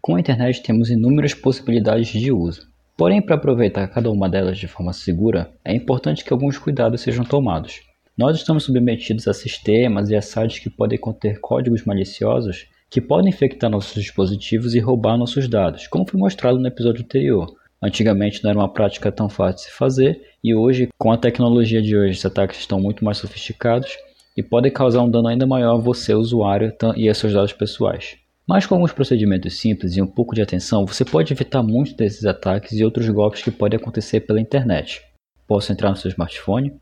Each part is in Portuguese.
Com a internet temos inúmeras possibilidades de uso. Porém, para aproveitar cada uma delas de forma segura, é importante que alguns cuidados sejam tomados. Nós estamos submetidos a sistemas e a sites que podem conter códigos maliciosos que podem infectar nossos dispositivos e roubar nossos dados, como foi mostrado no episódio anterior. Antigamente não era uma prática tão fácil de se fazer e hoje, com a tecnologia de hoje, os ataques estão muito mais sofisticados e podem causar um dano ainda maior a você, usuário, e a seus dados pessoais. Mas com alguns procedimentos simples e um pouco de atenção, você pode evitar muitos desses ataques e outros golpes que podem acontecer pela internet. Posso entrar no seu smartphone?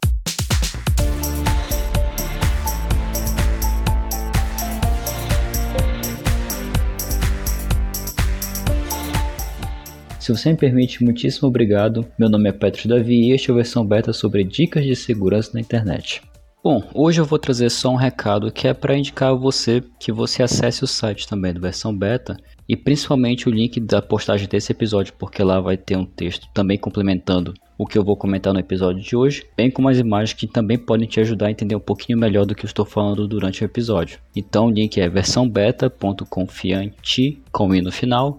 Se você me permite, muitíssimo obrigado. Meu nome é Petros Davi e este é a versão beta sobre dicas de segurança na internet. Bom, hoje eu vou trazer só um recado que é para indicar a você que você acesse o site também do versão beta e principalmente o link da postagem desse episódio, porque lá vai ter um texto também complementando o que eu vou comentar no episódio de hoje, bem como as imagens que também podem te ajudar a entender um pouquinho melhor do que eu estou falando durante o episódio. Então o link é versãobeta.confiante com i no final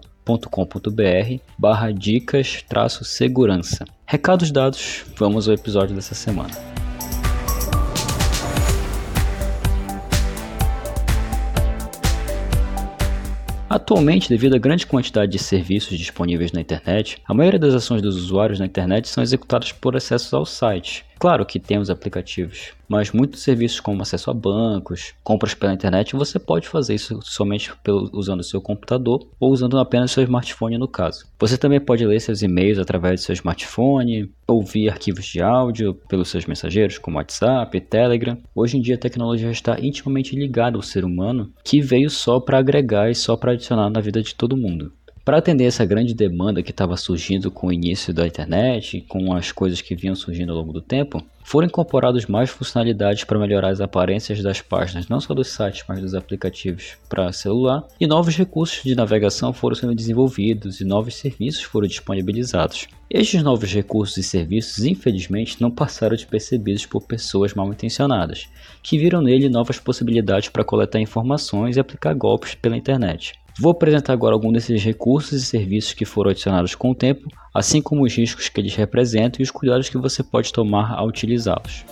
com.br barra dicas traço segurança. Recados dados, vamos ao episódio dessa semana. Atualmente, devido à grande quantidade de serviços disponíveis na internet, a maioria das ações dos usuários na internet são executadas por acessos ao site. Claro que temos aplicativos, mas muitos serviços como acesso a bancos, compras pela internet, você pode fazer isso somente pelo, usando o seu computador ou usando apenas seu smartphone no caso. Você também pode ler seus e-mails através do seu smartphone, ouvir arquivos de áudio pelos seus mensageiros como WhatsApp, Telegram. Hoje em dia a tecnologia está intimamente ligada ao ser humano, que veio só para agregar e só para adicionar na vida de todo mundo. Para atender essa grande demanda que estava surgindo com o início da internet e com as coisas que vinham surgindo ao longo do tempo, foram incorporados mais funcionalidades para melhorar as aparências das páginas, não só dos sites, mas dos aplicativos para celular, e novos recursos de navegação foram sendo desenvolvidos e novos serviços foram disponibilizados. Estes novos recursos e serviços, infelizmente, não passaram despercebidos por pessoas mal intencionadas, que viram nele novas possibilidades para coletar informações e aplicar golpes pela internet. Vou apresentar agora alguns desses recursos e serviços que foram adicionados com o tempo, assim como os riscos que eles representam e os cuidados que você pode tomar ao utilizá-los.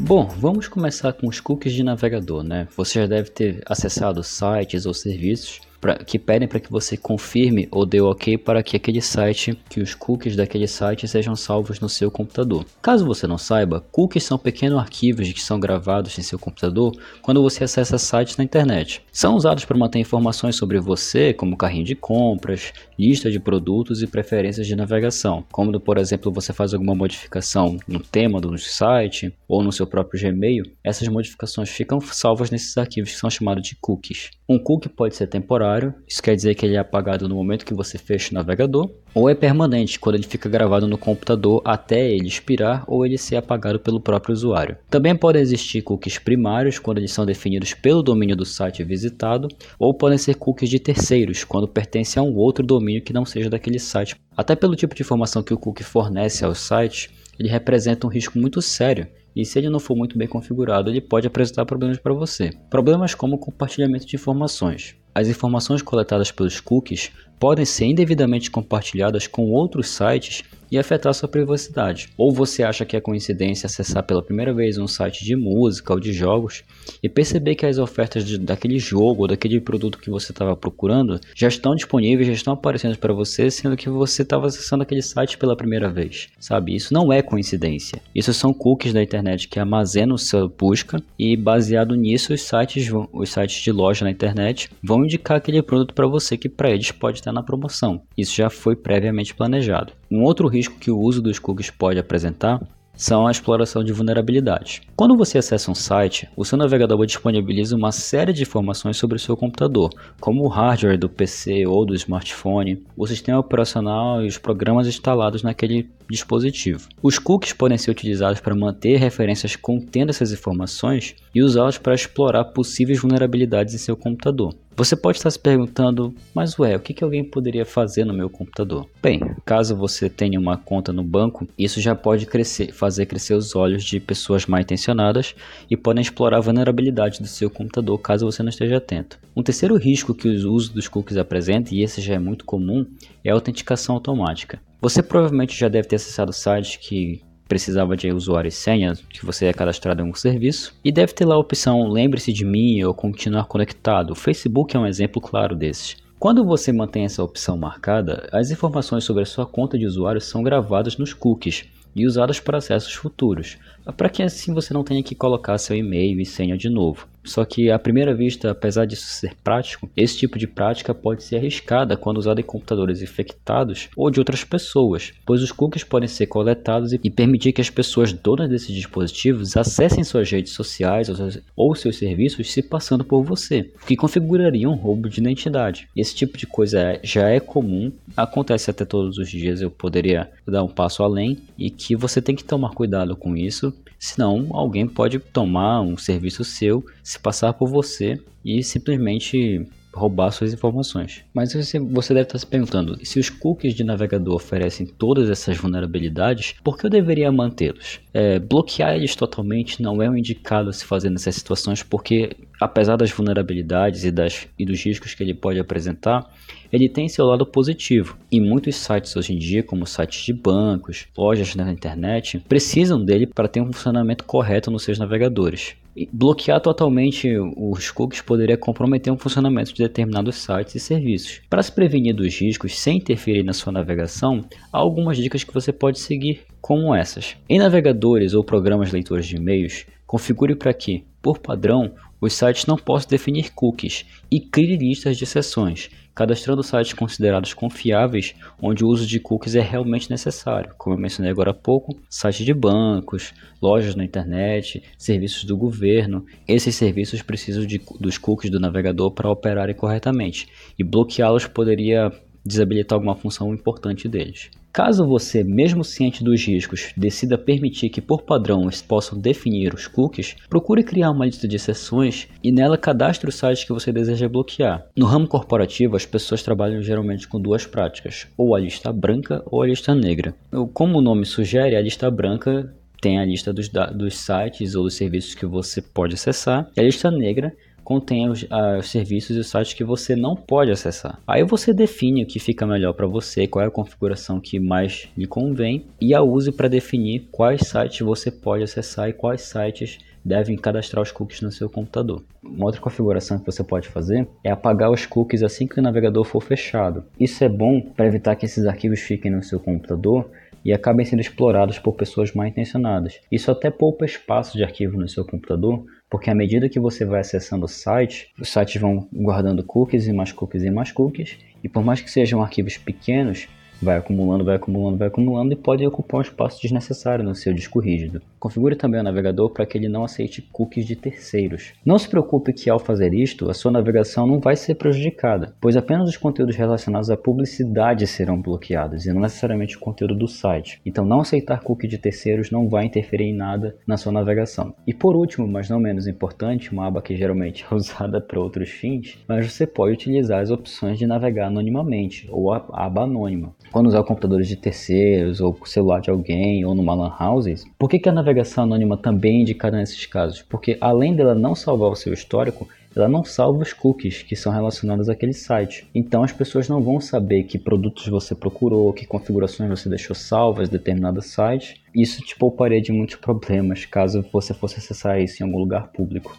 Bom, vamos começar com os cookies de navegador, né? Você já deve ter acessado sites ou serviços pra, que pedem para que você confirme ou dê ok para que aquele site, que os cookies daquele site sejam salvos no seu computador. Caso você não saiba, cookies são pequenos arquivos que são gravados em seu computador quando você acessa sites na internet. São usados para manter informações sobre você, como carrinho de compras, lista de produtos e preferências de navegação. Como, por exemplo, você faz alguma modificação no tema do site ou no seu próprio Gmail, essas modificações ficam salvas nesses arquivos que são chamados de cookies. Um cookie pode ser temporário, isso quer dizer que ele é apagado no momento que você fecha o navegador, ou é permanente, quando ele fica gravado no computador até ele expirar ou ele ser apagado pelo próprio usuário. Também podem existir cookies primários, quando eles são definidos pelo domínio do site visitado, ou podem ser cookies de terceiros, quando pertencem a um outro domínio que não seja daquele site. Até pelo tipo de informação que o cookie fornece ao site, ele representa um risco muito sério e se ele não for muito bem configurado, ele pode apresentar problemas para você. Problemas como compartilhamento de informações. As informações coletadas pelos cookies podem ser indevidamente compartilhadas com outros sites e afetar sua privacidade. Ou você acha que é coincidência acessar pela primeira vez um site de música ou de jogos e perceber que as ofertas de, daquele jogo ou daquele produto que você estava procurando já estão disponíveis, já estão aparecendo para você, sendo que você estava acessando aquele site pela primeira vez. Sabe? Isso não é coincidência. Isso são cookies da internet que armazenam sua busca e baseado nisso os sites, os sites de loja na internet vão indicar aquele produto para você que para eles pode estar na promoção. Isso já foi previamente planejado. Um outro risco que o uso dos cookies pode apresentar são a exploração de vulnerabilidades. Quando você acessa um site, o seu navegador disponibiliza uma série de informações sobre o seu computador, como o hardware do PC ou do smartphone, o sistema operacional e os programas instalados naquele dispositivo. Os cookies podem ser utilizados para manter referências contendo essas informações e usá-los para explorar possíveis vulnerabilidades em seu computador. Você pode estar se perguntando, mas ué, o que, alguém poderia fazer no meu computador? Bem, caso você tenha uma conta no banco, isso já pode crescer, fazer crescer os olhos de pessoas mal intencionadas e podem explorar a vulnerabilidade do seu computador caso você não esteja atento. Um terceiro risco que o uso dos cookies apresenta, e esse já é muito comum, é a autenticação automática. Você provavelmente já deve ter acessado sites que precisava de usuário e senha, que você é cadastrado em um serviço, e deve ter lá a opção lembre-se de mim ou continuar conectado. O Facebook é um exemplo claro desses. Quando você mantém essa opção marcada, as informações sobre a sua conta de usuário são gravadas nos cookies e usadas para acessos futuros, para que assim você não tenha que colocar seu e-mail e senha de novo. Só que à primeira vista, apesar disso ser prático, esse tipo de prática pode ser arriscada quando usada em computadores infectados ou de outras pessoas, pois os cookies podem ser coletados e permitir que as pessoas donas desses dispositivos acessem suas redes sociais ou seus serviços se passando por você, o que configuraria um roubo de identidade. Esse tipo de coisa é, já é comum, acontece até todos os dias, eu poderia dar um passo além e que você tem que tomar cuidado com isso, senão alguém pode tomar um serviço seu, se passar por você e simplesmente roubar suas informações. Mas você, deve estar se perguntando, se os cookies de navegador oferecem todas essas vulnerabilidades, por que eu deveria mantê-los? É, bloquear eles totalmente não é o um indicado a se fazer nessas situações, porque apesar das vulnerabilidades e, das, e dos riscos que ele pode apresentar, ele tem seu lado positivo. E muitos sites hoje em dia, como sites de bancos, lojas na internet, precisam dele para ter um funcionamento correto nos seus navegadores. E bloquear totalmente os cookies poderia comprometer o funcionamento de determinados sites e serviços. Para se prevenir dos riscos sem interferir na sua navegação, há algumas dicas que você pode seguir, como essas. Em navegadores ou programas leitores de e-mails, configure para que, por padrão, os sites não possam definir cookies e crie listas de sessões, cadastrando sites considerados confiáveis onde o uso de cookies é realmente necessário, como eu mencionei agora há pouco, sites de bancos, lojas na internet, serviços do governo. Esses serviços precisam de, dos cookies do navegador para operarem corretamente, e bloqueá-los poderia desabilitar alguma função importante deles. Caso você, mesmo ciente dos riscos, decida permitir que por padrão eles possam definir os cookies, procure criar uma lista de exceções e nela cadastre os sites que você deseja bloquear. No ramo corporativo, as pessoas trabalham geralmente com duas práticas, ou a lista branca ou a lista negra. Como o nome sugere, a lista branca tem a lista dos, dos sites ou dos serviços que você pode acessar, e a lista negra contém os, uh, os, serviços e sites que você não pode acessar. Aí você define o que fica melhor para você, qual é a configuração que mais lhe convém e a use para definir quais sites você pode acessar e quais sites devem cadastrar os cookies no seu computador. Uma outra configuração que você pode fazer é apagar os cookies assim que o navegador for fechado. Isso é bom para evitar que esses arquivos fiquem no seu computador e acabem sendo explorados por pessoas mal intencionadas. Isso até poupa espaço de arquivo no seu computador, porque à medida que você vai acessando o site, os sites vão guardando cookies e mais cookies e mais cookies, e por mais que sejam arquivos pequenos, vai acumulando, vai acumulando, vai acumulando e pode ocupar um espaço desnecessário no seu disco rígido. Configure também o navegador para que ele não aceite cookies de terceiros. Não se preocupe que ao fazer isto, a sua navegação não vai ser prejudicada, pois apenas os conteúdos relacionados à publicidade serão bloqueados e não necessariamente o conteúdo do site. Então não aceitar cookie de terceiros não vai interferir em nada na sua navegação. E por último, mas não menos importante, uma aba que geralmente é usada para outros fins, mas você pode utilizar as opções de navegar anonimamente ou a aba anônima quando usar computadores de terceiros ou celular de alguém ou numa lan house, por que, que a navegação anônima também é indicada nesses casos? Porque além dela não salvar o seu histórico, ela não salva os cookies que são relacionados àquele site. Então as pessoas não vão saber que produtos você procurou, que configurações você deixou salvas em determinado site. Isso te pouparia de muitos problemas caso você fosse acessar isso em algum lugar público.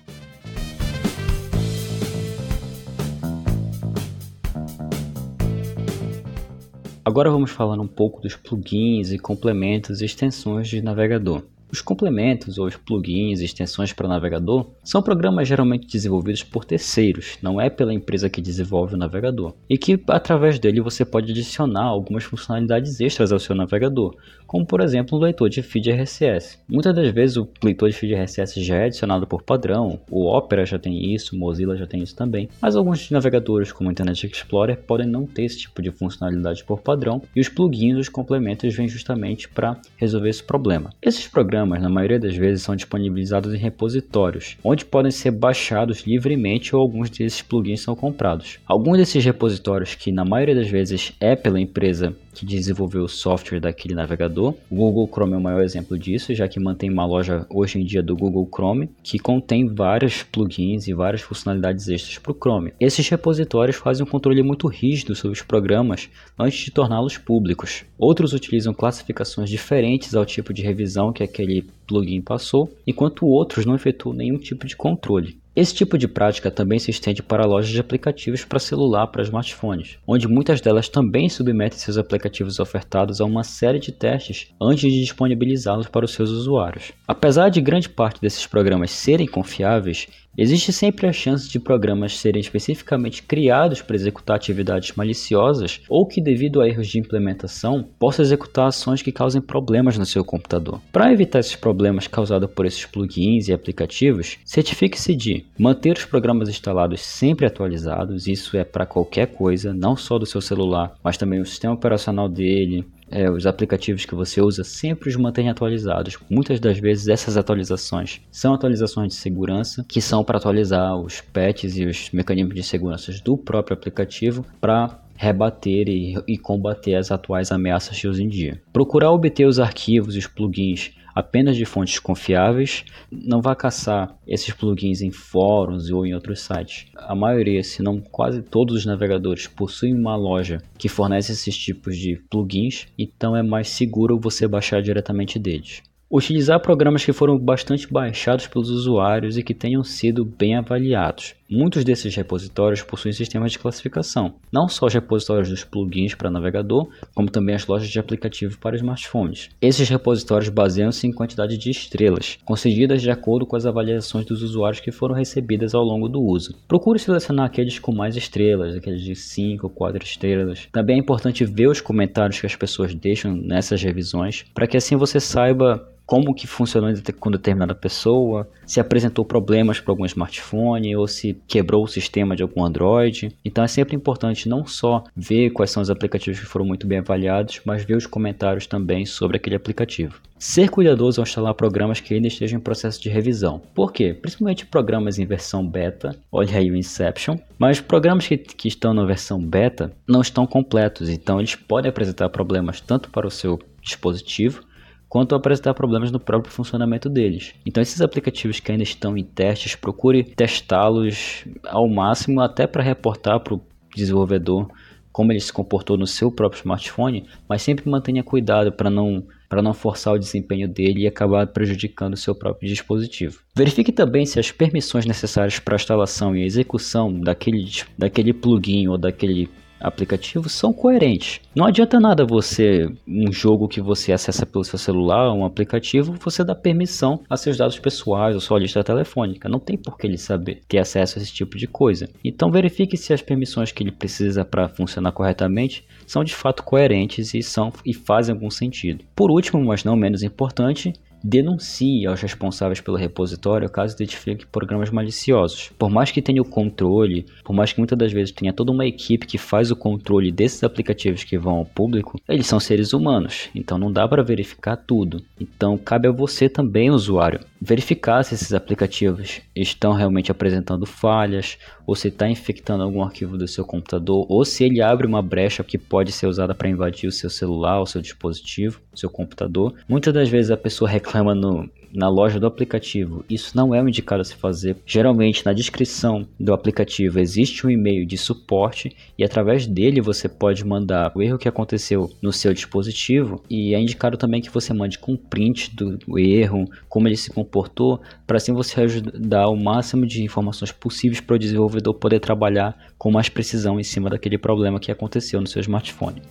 Agora vamos falar um pouco dos plugins e complementos e extensões de navegador. Os complementos ou os plugins e extensões para navegador são programas geralmente desenvolvidos por terceiros, não é pela empresa que desenvolve o navegador, e que através dele você pode adicionar algumas funcionalidades extras ao seu navegador, como por exemplo um leitor de feed RSS. Muitas das vezes o leitor de feed RSS já é adicionado por padrão, o Opera já tem isso, o Mozilla já tem isso também, mas alguns navegadores como o Internet Explorer podem não ter esse tipo de funcionalidade por padrão e os plugins, os complementos vêm justamente para resolver esse problema. Esses programas, na maioria das vezes, são disponibilizados em repositórios, onde podem ser baixados livremente ou alguns desses plugins são comprados. Alguns desses repositórios, que na maioria das vezes é pela empresa que desenvolveu o software daquele navegador. O Google Chrome é o maior exemplo disso, já que mantém uma loja hoje em dia do Google Chrome que contém vários plugins e várias funcionalidades extras para o Chrome. Esses repositórios fazem um controle muito rígido sobre os programas antes de torná-los públicos. Outros utilizam classificações diferentes ao tipo de revisão que aquele plugin passou, enquanto outros não efetuam nenhum tipo de controle. Esse tipo de prática também se estende para lojas de aplicativos para celular para smartphones, onde muitas delas também submetem seus aplicativos ofertados a uma série de testes antes de disponibilizá-los para os seus usuários. Apesar de grande parte desses programas serem confiáveis, Existe sempre a chance de programas serem especificamente criados para executar atividades maliciosas ou que, devido a erros de implementação, possam executar ações que causem problemas no seu computador. Para evitar esses problemas causados por esses plugins e aplicativos, certifique-se de manter os programas instalados sempre atualizados, isso é para qualquer coisa, não só do seu celular, mas também o sistema operacional dele, é, os aplicativos que você usa sempre os mantém atualizados. Muitas das vezes essas atualizações são atualizações de segurança que são para atualizar os patches e os mecanismos de segurança do próprio aplicativo para rebater e, e, combater as atuais ameaças de hoje em dia. Procurar obter os arquivos e os plugins apenas de fontes confiáveis, não vá caçar esses plugins em fóruns ou em outros sites. A maioria, se não quase todos os navegadores possuem uma loja que fornece esses tipos de plugins, então é mais seguro você baixar diretamente deles. Utilizar programas que foram bastante baixados pelos usuários e que tenham sido bem avaliados. Muitos desses repositórios possuem sistemas de classificação, não só os repositórios dos plugins para navegador, como também as lojas de aplicativo para smartphones. Esses repositórios baseiam-se em quantidade de estrelas, concedidas de acordo com as avaliações dos usuários que foram recebidas ao longo do uso. Procure selecionar aqueles com mais estrelas, aqueles de 5 ou 4 estrelas. Também é importante ver os comentários que as pessoas deixam nessas revisões, para que assim você saiba como que funcionou com determinada pessoa, se apresentou problemas para algum smartphone ou se quebrou o sistema de algum Android. Então é sempre importante não só ver quais são os aplicativos que foram muito bem avaliados, mas ver os comentários também sobre aquele aplicativo. Ser cuidadoso ao instalar programas que ainda estejam em processo de revisão. Por quê? Principalmente programas em versão beta, olha aí o Inception, mas programas que, que estão na versão beta não estão completos, então eles podem apresentar problemas tanto para o seu dispositivo quanto a apresentar problemas no próprio funcionamento deles. Então esses aplicativos que ainda estão em testes, procure testá-los ao máximo até para reportar para o desenvolvedor como ele se comportou no seu próprio smartphone, mas sempre mantenha cuidado para não para não forçar o desempenho dele e acabar prejudicando o seu próprio dispositivo. Verifique também se as permissões necessárias para a instalação e execução daquele, daquele plugin ou daquele aplicativos são coerentes. Não adianta nada você, um jogo que você acessa pelo seu celular, um aplicativo, você dá permissão a seus dados pessoais ou sua lista telefônica. Não tem por que ele saber ter acesso a esse tipo de coisa. Então verifique se as permissões que ele precisa para funcionar corretamente são de fato coerentes e são e fazem algum sentido. Por último, mas não menos importante, denuncie aos responsáveis pelo repositório caso identifique programas maliciosos. Por mais que tenha o controle, por mais que muitas das vezes tenha toda uma equipe que faz o controle desses aplicativos que vão ao público, eles são seres humanos, então não dá para verificar tudo. Então cabe a você também, usuário, verificar se esses aplicativos estão realmente apresentando falhas, ou se está infectando algum arquivo do seu computador, ou se ele abre uma brecha que pode ser usada para invadir o seu celular, o seu dispositivo, o seu computador. Muitas das vezes a pessoa reclama no, na loja do aplicativo. Isso não é o indicado a se fazer. Geralmente, na descrição do aplicativo existe um e-mail de suporte e através dele você pode mandar o erro que aconteceu no seu dispositivo e é indicado também que você mande com print do erro, como ele se comportou, para assim você ajudar o máximo de informações possíveis para o desenvolvedor poder trabalhar com mais precisão em cima daquele problema que aconteceu no seu smartphone.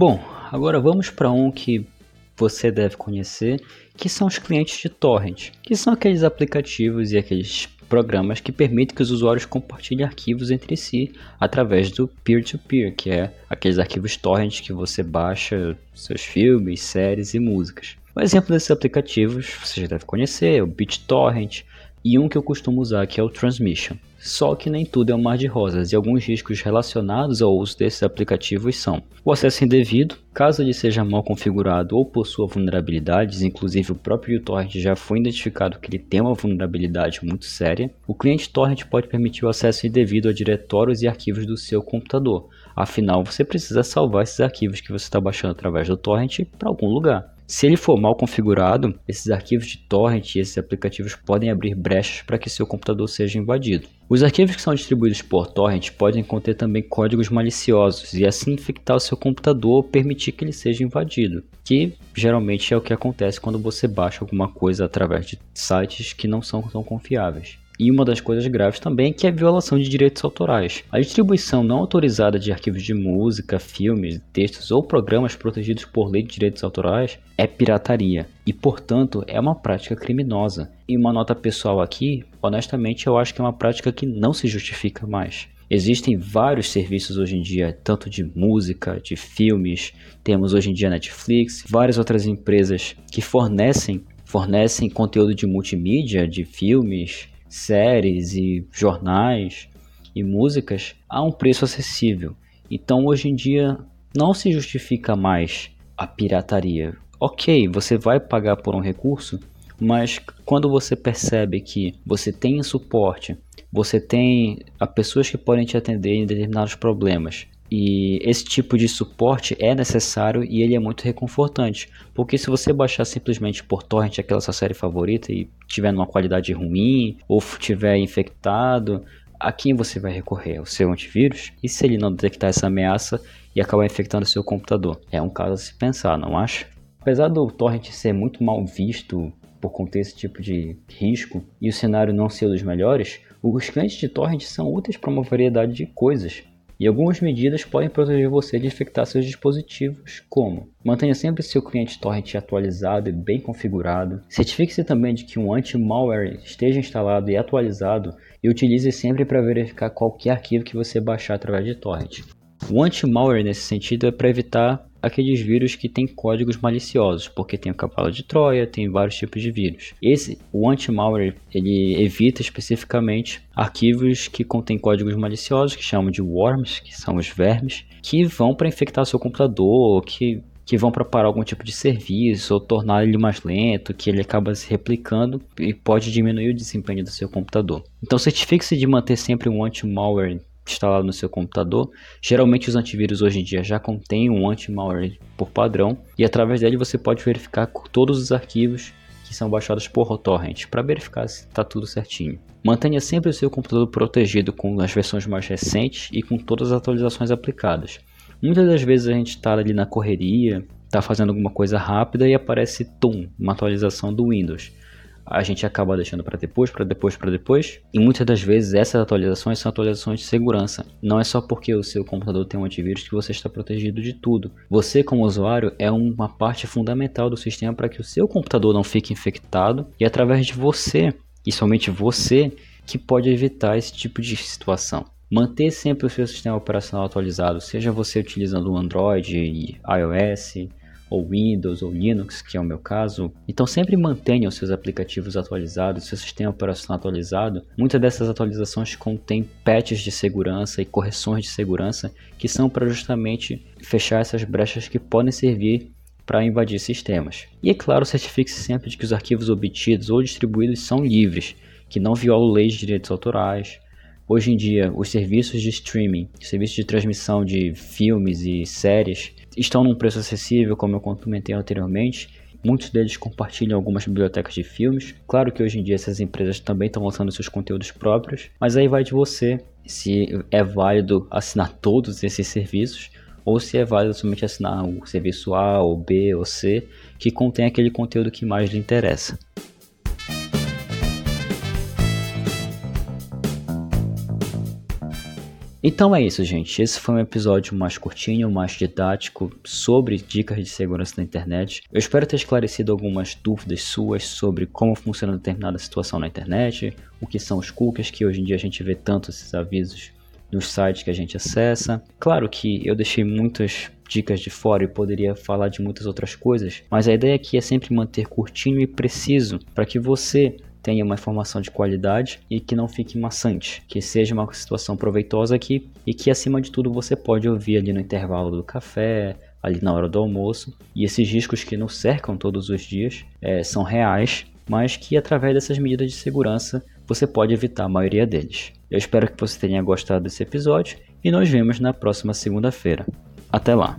Bom, agora vamos para um que você deve conhecer, que são os clientes de torrent, que são aqueles aplicativos e aqueles programas que permitem que os usuários compartilhem arquivos entre si através do peer-to-peer, -peer, que é aqueles arquivos torrent que você baixa seus filmes, séries e músicas. Um exemplo desses aplicativos você já deve conhecer, é o BitTorrent, e um que eu costumo usar que é o Transmission. Só que nem tudo é um mar de rosas e alguns riscos relacionados ao uso desses aplicativos são o acesso indevido, caso ele seja mal configurado ou possua vulnerabilidades, inclusive o próprio uTorrent já foi identificado que ele tem uma vulnerabilidade muito séria. O cliente torrent pode permitir o acesso indevido a diretórios e arquivos do seu computador. Afinal, você precisa salvar esses arquivos que você está baixando através do torrent para algum lugar. Se ele for mal configurado, esses arquivos de torrent e esses aplicativos podem abrir brechas para que seu computador seja invadido. Os arquivos que são distribuídos por torrent podem conter também códigos maliciosos e assim infectar o seu computador ou permitir que ele seja invadido, que geralmente é o que acontece quando você baixa alguma coisa através de sites que não são tão confiáveis. E uma das coisas graves também que é a violação de direitos autorais. A distribuição não autorizada de arquivos de música, filmes, textos ou programas protegidos por lei de direitos autorais é pirataria e, portanto, é uma prática criminosa. E uma nota pessoal aqui, honestamente, eu acho que é uma prática que não se justifica mais. Existem vários serviços hoje em dia, tanto de música, de filmes, temos hoje em dia Netflix, várias outras empresas que fornecem fornecem conteúdo de multimídia, de filmes, séries e jornais e músicas a um preço acessível. Então hoje em dia não se justifica mais a pirataria. Ok, você vai pagar por um recurso, mas quando você percebe que você tem suporte, você tem pessoas que podem te atender em determinados problemas, e esse tipo de suporte é necessário e ele é muito reconfortante, porque se você baixar simplesmente por torrent aquela sua série favorita e tiver numa qualidade ruim ou tiver infectado, a quem você vai recorrer? O seu antivírus? E se ele não detectar essa ameaça e acabar infectando seu computador? É um caso a se pensar, não acha? Apesar do torrent ser muito mal visto por conter esse tipo de risco e o cenário não ser dos melhores, os clientes de torrent são úteis para uma variedade de coisas. E algumas medidas podem proteger você de infectar seus dispositivos, como mantenha sempre seu cliente torrent atualizado e bem configurado, certifique-se também de que um anti-malware esteja instalado e atualizado e utilize sempre para verificar qualquer arquivo que você baixar através de torrent. O anti-malware nesse sentido é para evitar aqueles vírus que têm códigos maliciosos, porque tem o cavalo de Troia, tem vários tipos de vírus. Esse, o anti-malware, ele evita especificamente arquivos que contêm códigos maliciosos, que chamam de worms, que são os vermes, que vão para infectar seu computador, que que vão para parar algum tipo de serviço ou tornar ele mais lento, que ele acaba se replicando e pode diminuir o desempenho do seu computador. Então certifique-se de manter sempre um anti-malware instalado no seu computador. Geralmente os antivírus hoje em dia já contêm um anti-malware por padrão e através dele você pode verificar todos os arquivos que são baixados por torrent para verificar se está tudo certinho. Mantenha sempre o seu computador protegido com as versões mais recentes e com todas as atualizações aplicadas. Muitas das vezes a gente está ali na correria, está fazendo alguma coisa rápida e aparece tum, uma atualização do Windows a gente acaba deixando para depois, para depois, para depois. E muitas das vezes essas atualizações são atualizações de segurança. Não é só porque o seu computador tem um antivírus que você está protegido de tudo. Você, como usuário, é uma parte fundamental do sistema para que o seu computador não fique infectado e através de você, e somente você, que pode evitar esse tipo de situação. Manter sempre o seu sistema operacional atualizado, seja você utilizando o Android iOS, ou Windows ou Linux, que é o meu caso. Então sempre mantenha os seus aplicativos atualizados, seu sistema operacional atualizado. Muitas dessas atualizações contêm patches de segurança e correções de segurança que são para justamente fechar essas brechas que podem servir para invadir sistemas. E é claro, certifique-se sempre de que os arquivos obtidos ou distribuídos são livres, que não violam leis de direitos autorais. Hoje em dia, os serviços de streaming, serviços de transmissão de filmes e séries, estão num preço acessível, como eu comentei anteriormente. Muitos deles compartilham algumas bibliotecas de filmes. Claro que hoje em dia essas empresas também estão lançando seus conteúdos próprios, mas aí vai de você se é válido assinar todos esses serviços ou se é válido somente assinar o serviço A ou B ou C que contém aquele conteúdo que mais lhe interessa. Então é isso, gente. Esse foi um episódio mais curtinho, mais didático sobre dicas de segurança na internet. Eu espero ter esclarecido algumas dúvidas suas sobre como funciona determinada situação na internet, o que são os cookies, que hoje em dia a gente vê tanto esses avisos nos sites que a gente acessa. Claro que eu deixei muitas dicas de fora e poderia falar de muitas outras coisas, mas a ideia aqui é sempre manter curtinho e preciso para que você tenha uma informação de qualidade e que não fique maçante, que seja uma situação proveitosa aqui e que acima de tudo você pode ouvir ali no intervalo do café, ali na hora do almoço. E esses riscos que nos cercam todos os dias é, são reais, mas que através dessas medidas de segurança você pode evitar a maioria deles. Eu espero que você tenha gostado desse episódio e nos vemos na próxima segunda-feira. Até lá!